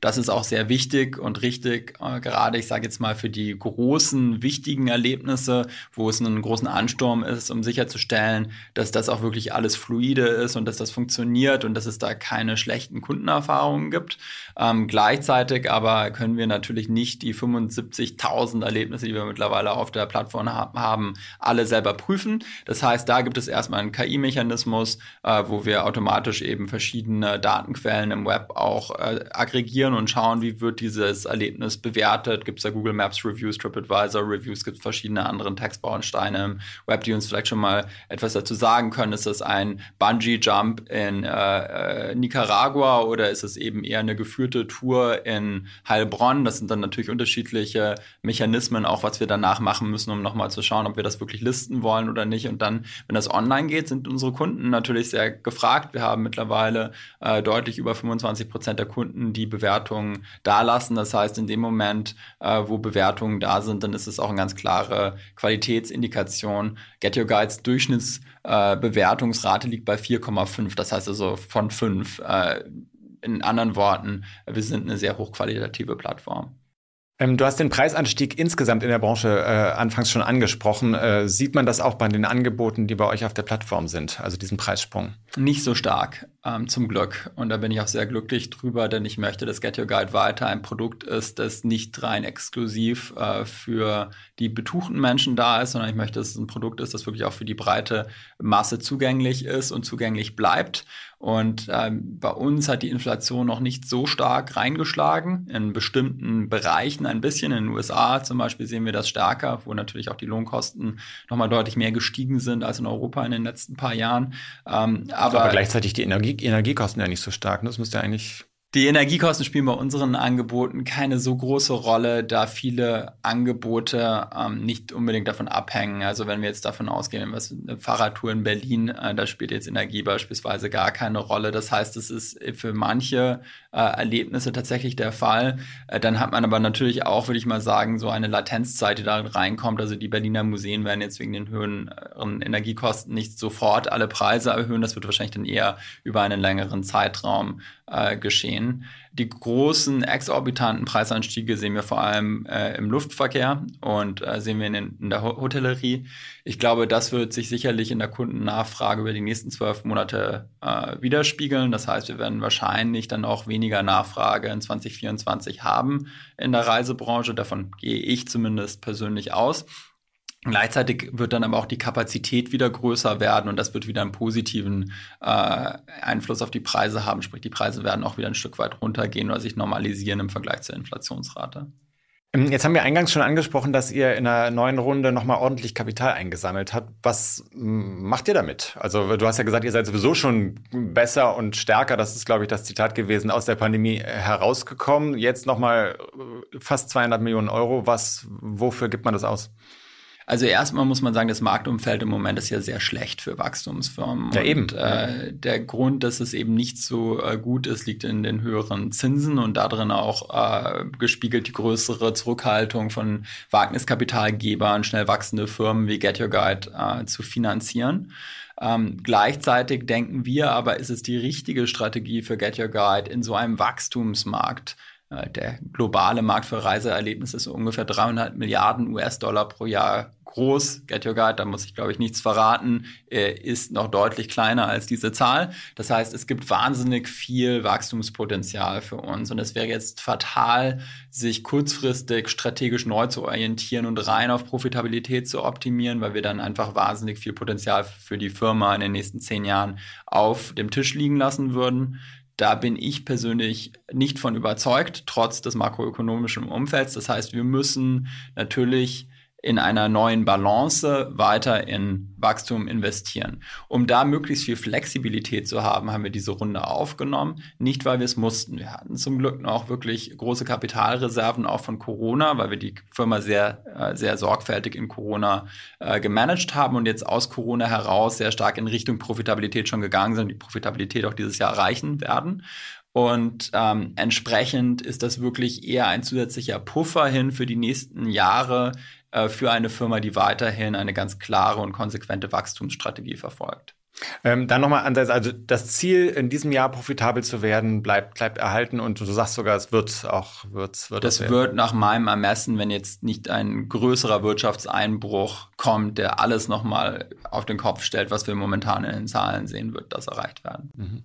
das ist auch sehr wichtig und richtig äh, gerade, ich sage jetzt mal, für die großen, wichtigen Erlebnisse, wo es einen großen Ansturm ist, um sicherzustellen, dass das auch wirklich alles fluide ist und dass das funktioniert und dass es da keine schlechten Kundenerfahrungen gibt. Ähm, gleichzeitig aber können wir natürlich nicht die 75.000 Erlebnisse, die wir mittlerweile auf der Plattform haben, alle selber prüfen. Das heißt, da gibt es erstmal einen KI-Mechanismus, äh, wo wir automatisch eben verschiedene Datenquellen im Web auch äh, aggregieren und schauen, wie wird dieses Erlebnis bewertet bewertet, gibt es da Google Maps Reviews, TripAdvisor Reviews, gibt es verschiedene andere Textbausteine im Web, die uns vielleicht schon mal etwas dazu sagen können. Ist das ein Bungee-Jump in äh, äh, Nicaragua oder ist es eben eher eine geführte Tour in Heilbronn? Das sind dann natürlich unterschiedliche unterschiedliche Mechanismen, auch was wir danach machen müssen, um nochmal zu schauen, ob wir das wirklich listen wollen oder nicht. Und dann, wenn das online geht, sind unsere Kunden natürlich sehr gefragt. Wir haben mittlerweile äh, deutlich über 25 Prozent der Kunden, die Bewertungen dalassen. Das heißt, in dem Moment, äh, wo Bewertungen da sind, dann ist es auch eine ganz klare Qualitätsindikation. Get Your Guides Durchschnittsbewertungsrate äh, liegt bei 4,5. Das heißt also von 5. Äh, in anderen Worten, wir sind eine sehr hochqualitative Plattform. Ähm, du hast den Preisanstieg insgesamt in der Branche äh, anfangs schon angesprochen. Äh, sieht man das auch bei den Angeboten, die bei euch auf der Plattform sind, also diesen Preissprung? Nicht so stark, ähm, zum Glück. Und da bin ich auch sehr glücklich drüber, denn ich möchte, dass Get Your Guide weiter ein Produkt ist, das nicht rein exklusiv äh, für die betuchten Menschen da ist, sondern ich möchte, dass es ein Produkt ist, das wirklich auch für die breite Masse zugänglich ist und zugänglich bleibt. Und ähm, bei uns hat die Inflation noch nicht so stark reingeschlagen. In bestimmten Bereichen ein bisschen. In den USA zum Beispiel sehen wir das stärker, wo natürlich auch die Lohnkosten nochmal deutlich mehr gestiegen sind als in Europa in den letzten paar Jahren. Ähm, aber, aber, gleichzeitig die Energie Energiekosten ja nicht so stark. Das müsste eigentlich die Energiekosten spielen bei unseren Angeboten keine so große Rolle, da viele Angebote ähm, nicht unbedingt davon abhängen. Also wenn wir jetzt davon ausgehen, was eine Fahrradtour in Berlin, äh, da spielt jetzt Energie beispielsweise gar keine Rolle. Das heißt, es ist für manche äh, Erlebnisse tatsächlich der Fall. Äh, dann hat man aber natürlich auch, würde ich mal sagen, so eine Latenzzeit, die da reinkommt. Also die Berliner Museen werden jetzt wegen den höheren Energiekosten nicht sofort alle Preise erhöhen. Das wird wahrscheinlich dann eher über einen längeren Zeitraum äh, geschehen. Die großen exorbitanten Preisanstiege sehen wir vor allem äh, im Luftverkehr und äh, sehen wir in, in, der Hotellerie. Ich glaube, das wird sich sicherlich in der Kundennachfrage über die nächsten zwölf Monate äh, widerspiegeln. Das heißt, wir werden wahrscheinlich dann auch weniger Nachfrage in 2024 haben in der Reisebranche. Davon gehe ich zumindest persönlich aus. Gleichzeitig wird dann aber auch die Kapazität wieder größer werden und das wird wieder einen positiven äh, Einfluss auf die Preise haben. Sprich, die Preise werden auch wieder ein Stück weit runtergehen oder sich normalisieren im Vergleich zur Inflationsrate. Ähm, jetzt haben wir eingangs schon angesprochen, dass ihr in einer neuen Runde nochmal ordentlich Kapital eingesammelt habt. Was macht ihr damit? Also du hast ja gesagt, ihr seid sowieso schon besser und stärker, das ist, glaube ich, das Zitat gewesen, aus der Pandemie herausgekommen. Jetzt nochmal äh, fast 200 Millionen Euro. Was, wofür gibt man das aus? Also erstmal muss man sagen, das Marktumfeld im Moment ist ja sehr schlecht für Wachstumsfirmen. Ja, eben. Und, äh, der Grund, dass es eben nicht so äh, gut ist, liegt in den höheren Zinsen und darin auch äh, gespiegelt die größere Zurückhaltung von Wagniskapitalgebern, schnell wachsende Firmen wie Get Your Guide äh, zu finanzieren. Ähm, gleichzeitig denken wir aber, ist es die richtige Strategie für Get Your Guide in so einem Wachstumsmarkt äh, der globale Markt für Reiseerlebnisse ist ungefähr 300 Milliarden US-Dollar pro Jahr groß. Get Your Guide, da muss ich glaube ich nichts verraten, ist noch deutlich kleiner als diese Zahl. Das heißt, es gibt wahnsinnig viel Wachstumspotenzial für uns und es wäre jetzt fatal, sich kurzfristig strategisch neu zu orientieren und rein auf Profitabilität zu optimieren, weil wir dann einfach wahnsinnig viel Potenzial für die Firma in den nächsten zehn Jahren auf dem Tisch liegen lassen würden. Da bin ich persönlich nicht von überzeugt, trotz des makroökonomischen Umfelds. Das heißt, wir müssen natürlich in einer neuen Balance weiter in Wachstum investieren. Um da möglichst viel Flexibilität zu haben, haben wir diese Runde aufgenommen. Nicht, weil wir es mussten. Wir hatten zum Glück noch wirklich große Kapitalreserven auch von Corona, weil wir die Firma sehr, äh, sehr sorgfältig in Corona äh, gemanagt haben und jetzt aus Corona heraus sehr stark in Richtung Profitabilität schon gegangen sind, die Profitabilität auch dieses Jahr erreichen werden. Und ähm, entsprechend ist das wirklich eher ein zusätzlicher Puffer hin für die nächsten Jahre, für eine Firma, die weiterhin eine ganz klare und konsequente Wachstumsstrategie verfolgt. Ähm, dann nochmal anders, also das Ziel, in diesem Jahr profitabel zu werden, bleibt, bleibt erhalten und du sagst sogar, es wird auch, wird, wird das wird nach meinem Ermessen, wenn jetzt nicht ein größerer Wirtschaftseinbruch kommt, der alles nochmal auf den Kopf stellt, was wir momentan in den Zahlen sehen, wird das erreicht werden. Mhm.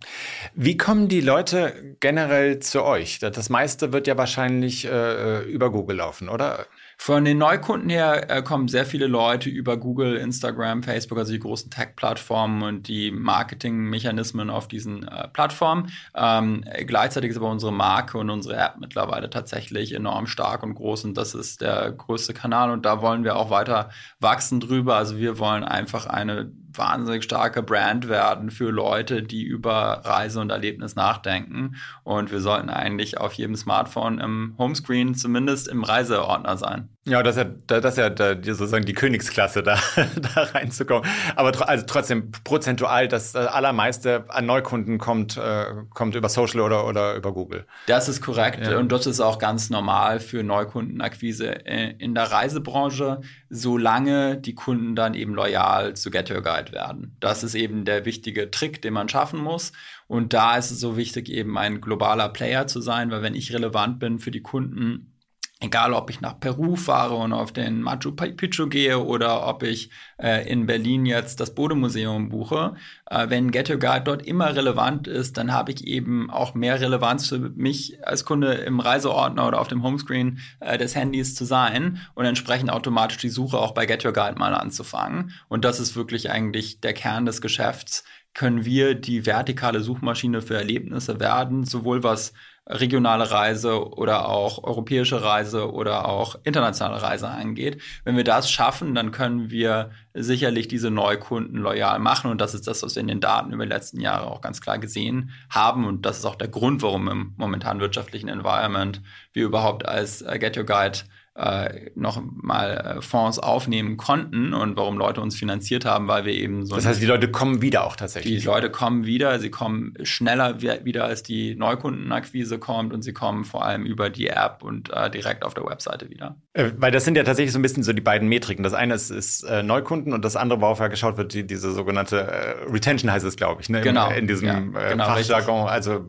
Wie kommen die Leute generell zu euch? Das meiste wird ja wahrscheinlich äh, über Google laufen, oder? Von den Neukunden her äh, kommen sehr viele Leute über Google, Instagram, Facebook, also die großen Tech-Plattformen und die Marketing-Mechanismen auf diesen äh, Plattformen. Ähm, gleichzeitig ist aber unsere Marke und unsere App mittlerweile tatsächlich enorm stark und groß und das ist der größte Kanal und da wollen wir auch weiter wachsen drüber. Also wir wollen einfach eine wahnsinnig starke Brand werden für Leute, die über Reise und Erlebnis nachdenken. Und wir sollten eigentlich auf jedem Smartphone im Homescreen zumindest im Reiseordner sein. Ja, das ist ja, das ist ja sozusagen die Königsklasse, da, da reinzukommen. Aber tr also trotzdem prozentual, das allermeiste an Neukunden kommt, äh, kommt über Social oder, oder über Google. Das ist korrekt. Ja. Und das ist auch ganz normal für Neukundenakquise in der Reisebranche, solange die Kunden dann eben loyal zu Get Your Guide werden. Das ist eben der wichtige Trick, den man schaffen muss. Und da ist es so wichtig, eben ein globaler Player zu sein, weil wenn ich relevant bin für die Kunden, Egal, ob ich nach Peru fahre und auf den Machu Picchu gehe oder ob ich äh, in Berlin jetzt das Bodemuseum buche. Äh, wenn Get Your Guide dort immer relevant ist, dann habe ich eben auch mehr Relevanz für mich als Kunde im Reiseordner oder auf dem Homescreen äh, des Handys zu sein und entsprechend automatisch die Suche auch bei Get Your Guide mal anzufangen. Und das ist wirklich eigentlich der Kern des Geschäfts. Können wir die vertikale Suchmaschine für Erlebnisse werden, sowohl was regionale Reise oder auch europäische Reise oder auch internationale Reise angeht. Wenn wir das schaffen, dann können wir sicherlich diese Neukunden loyal machen. Und das ist das, was wir in den Daten über die letzten Jahre auch ganz klar gesehen haben. Und das ist auch der Grund, warum im momentanen wirtschaftlichen Environment wir überhaupt als äh, Get Your Guide äh, noch mal äh, Fonds aufnehmen konnten und warum Leute uns finanziert haben, weil wir eben so. Das heißt, die Leute kommen wieder auch tatsächlich. Die Leute kommen wieder, sie kommen schneller wieder, als die Neukundenakquise kommt und sie kommen vor allem über die App und äh, direkt auf der Webseite wieder. Äh, weil das sind ja tatsächlich so ein bisschen so die beiden Metriken. Das eine ist, ist äh, Neukunden und das andere, worauf ja geschaut wird, die, diese sogenannte äh, Retention heißt es, glaube ich, ne? Genau. In, in diesem ja, genau, Fachjargon. Also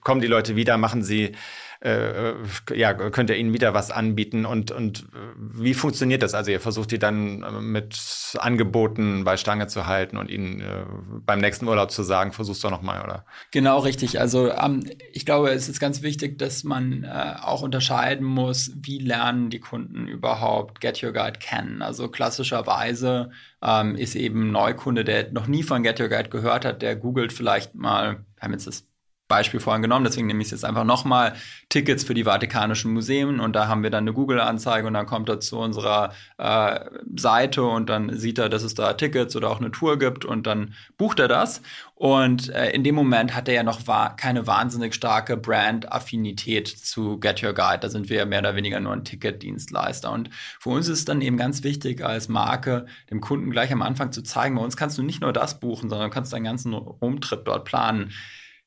kommen die Leute wieder, machen sie äh, ja, könnt ihr ihnen wieder was anbieten und, und äh, wie funktioniert das? Also ihr versucht die dann äh, mit Angeboten bei Stange zu halten und ihnen äh, beim nächsten Urlaub zu sagen, versuch's doch nochmal, oder? Genau, richtig. Also ähm, ich glaube, es ist ganz wichtig, dass man äh, auch unterscheiden muss, wie lernen die Kunden überhaupt Get Your Guide kennen. Also klassischerweise ähm, ist eben ein Neukunde, der noch nie von Get Your Guide gehört hat, der googelt vielleicht mal, wir haben jetzt das Beispiel vorhin genommen, deswegen nehme ich es jetzt einfach nochmal, Tickets für die Vatikanischen Museen. Und da haben wir dann eine Google-Anzeige. Und dann kommt er zu unserer äh, Seite. Und dann sieht er, dass es da Tickets oder auch eine Tour gibt. Und dann bucht er das. Und äh, in dem Moment hat er ja noch wa keine wahnsinnig starke Brand-Affinität zu Get Your Guide, da sind wir ja mehr oder weniger nur ein Ticketdienstleister. Und für uns ist es dann eben ganz wichtig als Marke dem Kunden gleich am Anfang zu zeigen, bei uns kannst du nicht nur das buchen, sondern kannst deinen ganzen Rumtrip dort planen.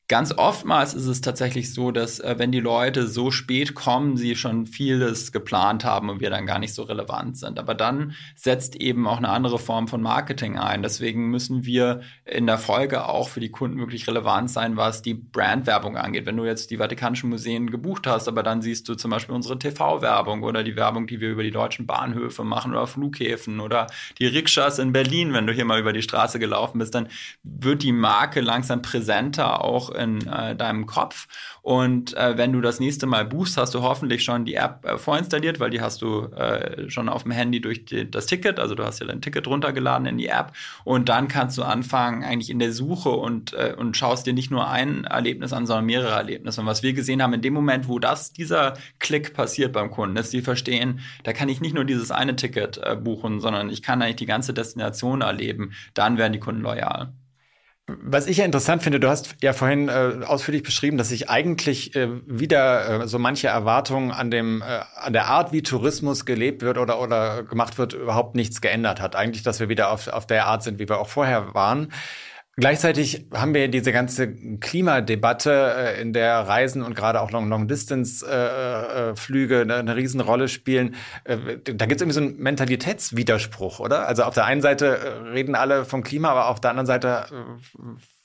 Ganz oftmals ist es tatsächlich so, dass äh, wenn die Leute so spät kommen, sie schon vieles geplant haben und wir dann gar nicht so relevant sind. Aber dann setzt eben auch eine andere Form von Marketing ein. Deswegen müssen wir in der Folge auch für die Kunden wirklich relevant sein, was die Brandwerbung angeht. Wenn du jetzt die Vatikanischen Museen gebucht hast, aber dann siehst du zum Beispiel unsere TV-Werbung oder die Werbung, die wir über die deutschen Bahnhöfe machen oder Flughäfen oder die Rikschas in Berlin, wenn du hier mal über die Straße gelaufen bist, dann wird die Marke langsam präsenter auch in äh, deinem Kopf. Und äh, wenn du das nächste Mal buchst, hast du hoffentlich schon die App äh, vorinstalliert, weil die hast du äh, schon auf dem Handy durch die, das Ticket. Also du hast ja dein Ticket runtergeladen in die App. Und dann kannst du anfangen, eigentlich in der Suche und, äh, und schaust dir nicht nur ein Erlebnis an, sondern mehrere Erlebnisse. Und was wir gesehen haben, in dem Moment, wo das, dieser Klick passiert beim Kunden, ist, die verstehen, da kann ich nicht nur dieses eine Ticket äh, buchen, sondern ich kann eigentlich die ganze Destination erleben. Dann werden die Kunden loyal. Was ich ja interessant finde, du hast ja vorhin äh, ausführlich beschrieben, dass sich eigentlich äh, wieder äh, so manche Erwartungen an dem äh, an der Art, wie Tourismus gelebt wird oder oder gemacht wird, überhaupt nichts geändert hat. Eigentlich, dass wir wieder auf auf der Art sind, wie wir auch vorher waren. Gleichzeitig haben wir diese ganze Klimadebatte, äh, in der Reisen und gerade auch Long-Distance-Flüge eine, eine Riesenrolle spielen. Äh, da gibt es irgendwie so einen Mentalitätswiderspruch, oder? Also auf der einen Seite äh, reden alle vom Klima, aber auf der anderen Seite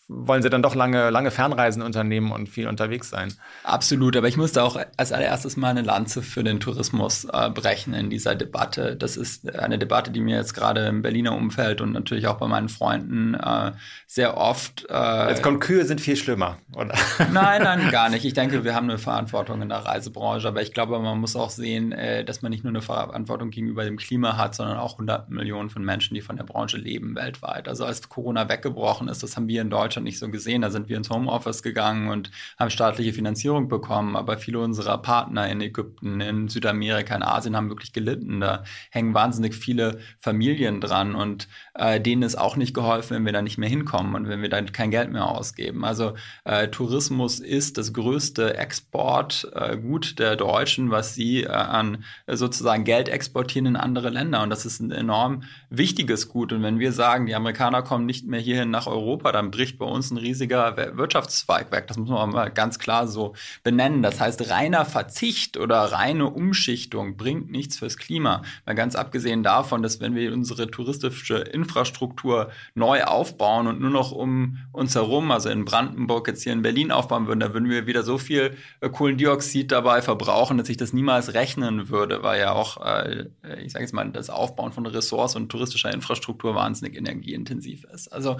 wollen sie dann doch lange, lange Fernreisen unternehmen und viel unterwegs sein. Absolut, aber ich musste auch als allererstes mal eine Lanze für den Tourismus äh, brechen in dieser Debatte. Das ist eine Debatte, die mir jetzt gerade im Berliner Umfeld und natürlich auch bei meinen Freunden äh, sehr oft. Äh, jetzt kommt Kühe sind viel schlimmer, oder? Nein, nein, gar nicht. Ich denke, wir haben eine Verantwortung in der Reisebranche, aber ich glaube, man muss auch sehen, äh, dass man nicht nur eine Verantwortung gegenüber dem Klima hat, sondern auch 100 Millionen von Menschen, die von der Branche leben weltweit. Also als Corona weggebrochen ist, das haben wir in Deutschland nicht so gesehen. Da sind wir ins Homeoffice gegangen und haben staatliche Finanzierung bekommen. Aber viele unserer Partner in Ägypten, in Südamerika, in Asien haben wirklich gelitten. Da hängen wahnsinnig viele Familien dran und äh, denen ist auch nicht geholfen, wenn wir da nicht mehr hinkommen und wenn wir dann kein Geld mehr ausgeben. Also äh, Tourismus ist das größte Exportgut äh, der Deutschen, was sie äh, an sozusagen Geld exportieren in andere Länder. Und das ist ein enorm wichtiges Gut. Und wenn wir sagen, die Amerikaner kommen nicht mehr hierhin nach Europa, dann bricht bei uns ein riesiger Wirtschaftszweig weg. Das muss man mal ganz klar so benennen. Das heißt, reiner Verzicht oder reine Umschichtung bringt nichts fürs Klima. Mal ganz abgesehen davon, dass wenn wir unsere touristische Infrastruktur neu aufbauen und nur noch um uns herum, also in Brandenburg jetzt hier in Berlin aufbauen würden, da würden wir wieder so viel äh, Kohlendioxid dabei verbrauchen, dass ich das niemals rechnen würde, weil ja auch, äh, ich sage jetzt mal, das Aufbauen von Ressorts und touristischer Infrastruktur wahnsinnig energieintensiv ist. Also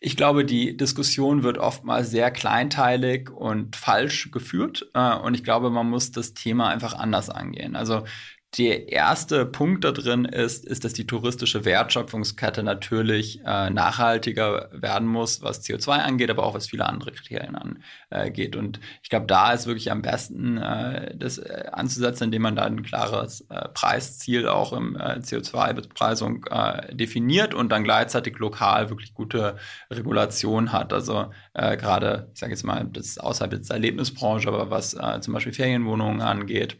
ich glaube, die Diskussion wird oftmals sehr kleinteilig und falsch geführt. Äh, und ich glaube, man muss das Thema einfach anders angehen. Also der erste Punkt da drin ist, ist, dass die touristische Wertschöpfungskette natürlich äh, nachhaltiger werden muss, was CO2 angeht, aber auch was viele andere Kriterien angeht. Und ich glaube, da ist wirklich am besten, äh, das äh, anzusetzen, indem man da ein klares äh, Preisziel auch im äh, CO2-Bepreisung äh, definiert und dann gleichzeitig lokal wirklich gute Regulation hat. Also gerade, ich sage jetzt mal, das außerhalb der Erlebnisbranche, aber was zum Beispiel Ferienwohnungen angeht,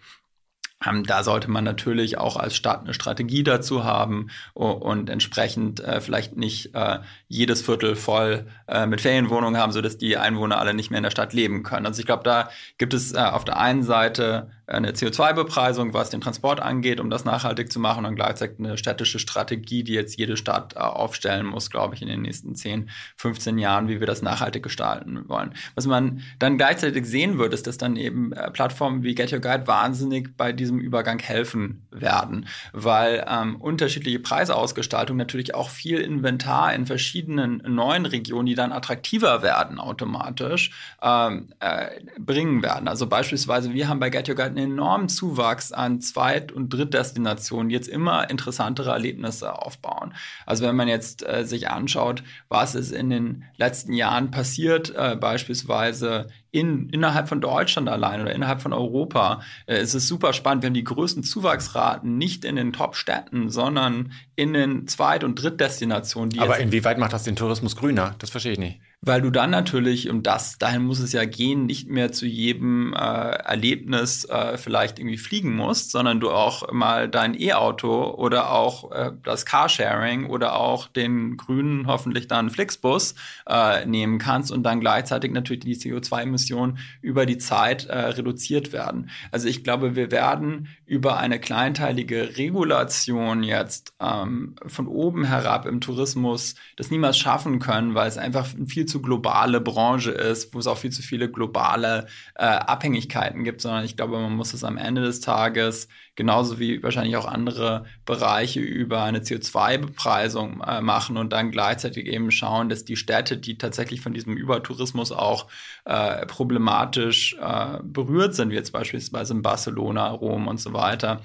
da sollte man natürlich auch als Stadt eine Strategie dazu haben und entsprechend äh, vielleicht nicht äh, jedes Viertel voll äh, mit Ferienwohnungen haben, sodass die Einwohner alle nicht mehr in der Stadt leben können. Also ich glaube, da gibt es äh, auf der einen Seite eine CO2-Bepreisung, was den Transport angeht, um das nachhaltig zu machen und gleichzeitig eine städtische Strategie, die jetzt jede Stadt äh, aufstellen muss, glaube ich, in den nächsten 10, 15 Jahren, wie wir das nachhaltig gestalten wollen. Was man dann gleichzeitig sehen wird, ist, dass dann eben äh, Plattformen wie Get Your Guide wahnsinnig bei diesem Übergang helfen werden, weil ähm, unterschiedliche Preisausgestaltung natürlich auch viel Inventar in verschiedenen neuen Regionen, die dann attraktiver werden automatisch, ähm, äh, bringen werden. Also beispielsweise, wir haben bei Get Your Guide einen enormen Zuwachs an Zweit- und Drittdestinationen, die jetzt immer interessantere Erlebnisse aufbauen. Also wenn man jetzt äh, sich anschaut, was ist in den letzten Jahren passiert, äh, beispielsweise in, innerhalb von Deutschland allein oder innerhalb von Europa, äh, ist es super spannend. Wir haben die größten Zuwachsraten nicht in den Top-Städten, sondern in den Zweit- und Drittdestinationen. Aber inwieweit macht das den Tourismus grüner? Das verstehe ich nicht weil du dann natürlich, um das, dahin muss es ja gehen, nicht mehr zu jedem äh, Erlebnis äh, vielleicht irgendwie fliegen musst, sondern du auch mal dein E-Auto oder auch äh, das Carsharing oder auch den grünen, hoffentlich dann Flixbus äh, nehmen kannst und dann gleichzeitig natürlich die CO2-Emissionen über die Zeit äh, reduziert werden. Also ich glaube, wir werden über eine kleinteilige Regulation jetzt ähm, von oben herab im Tourismus das niemals schaffen können, weil es einfach viel zu globale Branche ist, wo es auch viel zu viele globale äh, Abhängigkeiten gibt, sondern ich glaube, man muss es am Ende des Tages genauso wie wahrscheinlich auch andere Bereiche über eine CO2-Bepreisung äh, machen und dann gleichzeitig eben schauen, dass die Städte, die tatsächlich von diesem Übertourismus auch äh, problematisch äh, berührt sind, wie jetzt beispielsweise in Barcelona, Rom und so weiter,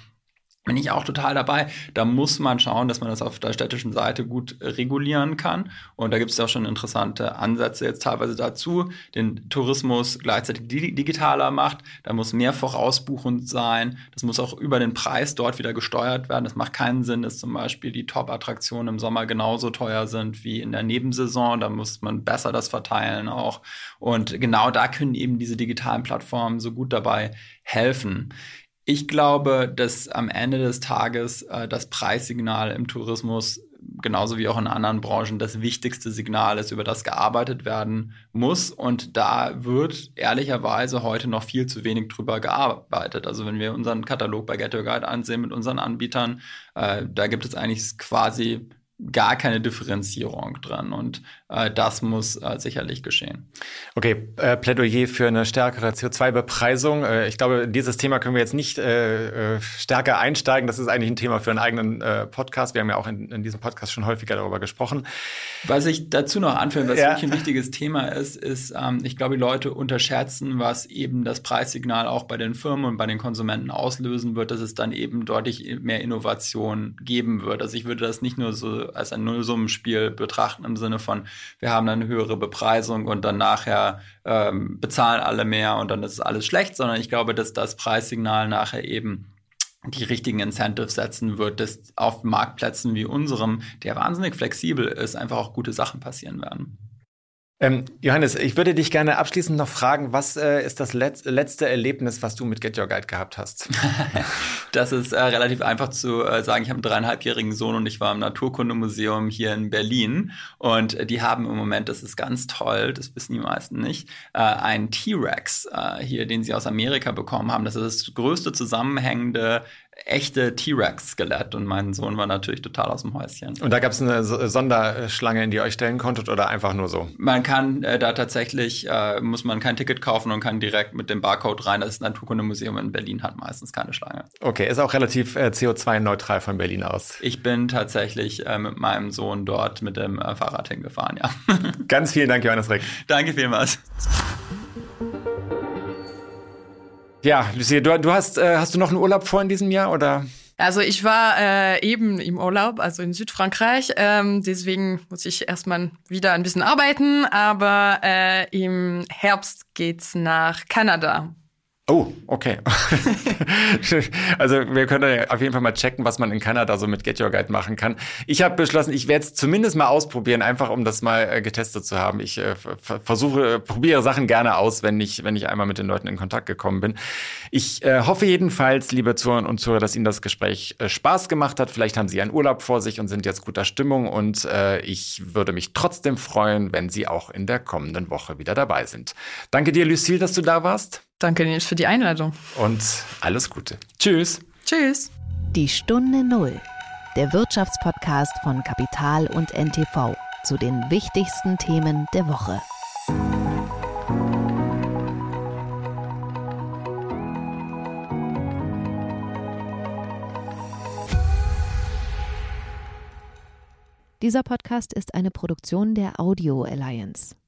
bin ich auch total dabei. Da muss man schauen, dass man das auf der städtischen Seite gut regulieren kann. Und da gibt es auch schon interessante Ansätze jetzt teilweise dazu, den Tourismus gleichzeitig digitaler macht. Da muss mehr vorausbuchend sein. Das muss auch über den Preis dort wieder gesteuert werden. Es macht keinen Sinn, dass zum Beispiel die Top-Attraktionen im Sommer genauso teuer sind wie in der Nebensaison. Da muss man besser das verteilen auch. Und genau da können eben diese digitalen Plattformen so gut dabei helfen. Ich glaube, dass am Ende des Tages äh, das Preissignal im Tourismus genauso wie auch in anderen Branchen das wichtigste Signal ist, über das gearbeitet werden muss. Und da wird ehrlicherweise heute noch viel zu wenig drüber gearbeitet. Also wenn wir unseren Katalog bei Get Your Guide ansehen mit unseren Anbietern, äh, da gibt es eigentlich quasi gar keine Differenzierung drin und äh, das muss äh, sicherlich geschehen. Okay, äh, Plädoyer für eine stärkere CO2-Bepreisung. Äh, ich glaube, in dieses Thema können wir jetzt nicht äh, äh, stärker einsteigen. Das ist eigentlich ein Thema für einen eigenen Podcast. Wir haben ja auch in, in, diesem Podcast schon häufiger darüber gesprochen. Was ich dazu noch anführen, was ja. wirklich ein wichtiges Thema ist, ist, ähm, ich glaube, die Leute unterschätzen, was eben das Preissignal auch bei den Firmen und bei den Konsumenten auslösen wird, dass es dann eben deutlich mehr Innovation geben wird. Also ich würde das nicht nur so als ein Nullsummenspiel betrachten im Sinne von, wir haben dann eine höhere Bepreisung und dann nachher ähm, bezahlen alle mehr und dann ist alles schlecht, sondern ich glaube, dass das Preissignal nachher eben die richtigen Incentives setzen wird, dass auf Marktplätzen wie unserem, der wahnsinnig flexibel ist, einfach auch gute Sachen passieren werden. Ähm, Johannes, ich würde dich gerne abschließend noch fragen, was äh, ist das Let letzte Erlebnis, was du mit Get Your Guide gehabt hast? das ist äh, relativ einfach zu äh, sagen. Ich habe einen dreieinhalbjährigen Sohn und ich war im Naturkundemuseum hier in Berlin und die haben im Moment, das ist ganz toll, das wissen die meisten nicht, äh, einen T-Rex äh, hier, den sie aus Amerika bekommen haben. Das ist das größte zusammenhängende echte T-Rex-Skelett und mein Sohn war natürlich total aus dem Häuschen. Und da gab es eine Sonderschlange, in die ihr euch stellen konntet oder einfach nur so? Man kann äh, da tatsächlich, äh, muss man kein Ticket kaufen und kann direkt mit dem Barcode rein. Das Naturkundemuseum in Berlin hat meistens keine Schlange. Okay, ist auch relativ äh, CO2-neutral von Berlin aus. Ich bin tatsächlich äh, mit meinem Sohn dort mit dem äh, Fahrrad hingefahren, ja. Ganz vielen Dank, Johannes Reck. Danke vielmals. Ja, Lucia, du, du hast, äh, hast du noch einen Urlaub vor in diesem Jahr oder? Also ich war äh, eben im Urlaub, also in Südfrankreich. Ähm, deswegen muss ich erstmal wieder ein bisschen arbeiten. Aber äh, im Herbst geht's nach Kanada. Oh, okay. also wir können auf jeden Fall mal checken, was man in Kanada so mit Get Your Guide machen kann. Ich habe beschlossen, ich werde es zumindest mal ausprobieren, einfach um das mal äh, getestet zu haben. Ich äh, versuche, äh, probiere Sachen gerne aus, wenn ich, wenn ich einmal mit den Leuten in Kontakt gekommen bin. Ich äh, hoffe jedenfalls, liebe Zuhörer und Zuhörer, dass Ihnen das Gespräch äh, Spaß gemacht hat. Vielleicht haben Sie einen Urlaub vor sich und sind jetzt guter Stimmung und äh, ich würde mich trotzdem freuen, wenn Sie auch in der kommenden Woche wieder dabei sind. Danke dir, Lucille, dass du da warst. Danke Nils für die Einladung. Und alles Gute. Tschüss. Tschüss. Die Stunde Null. Der Wirtschaftspodcast von Kapital und NTV zu den wichtigsten Themen der Woche. Dieser Podcast ist eine Produktion der Audio Alliance.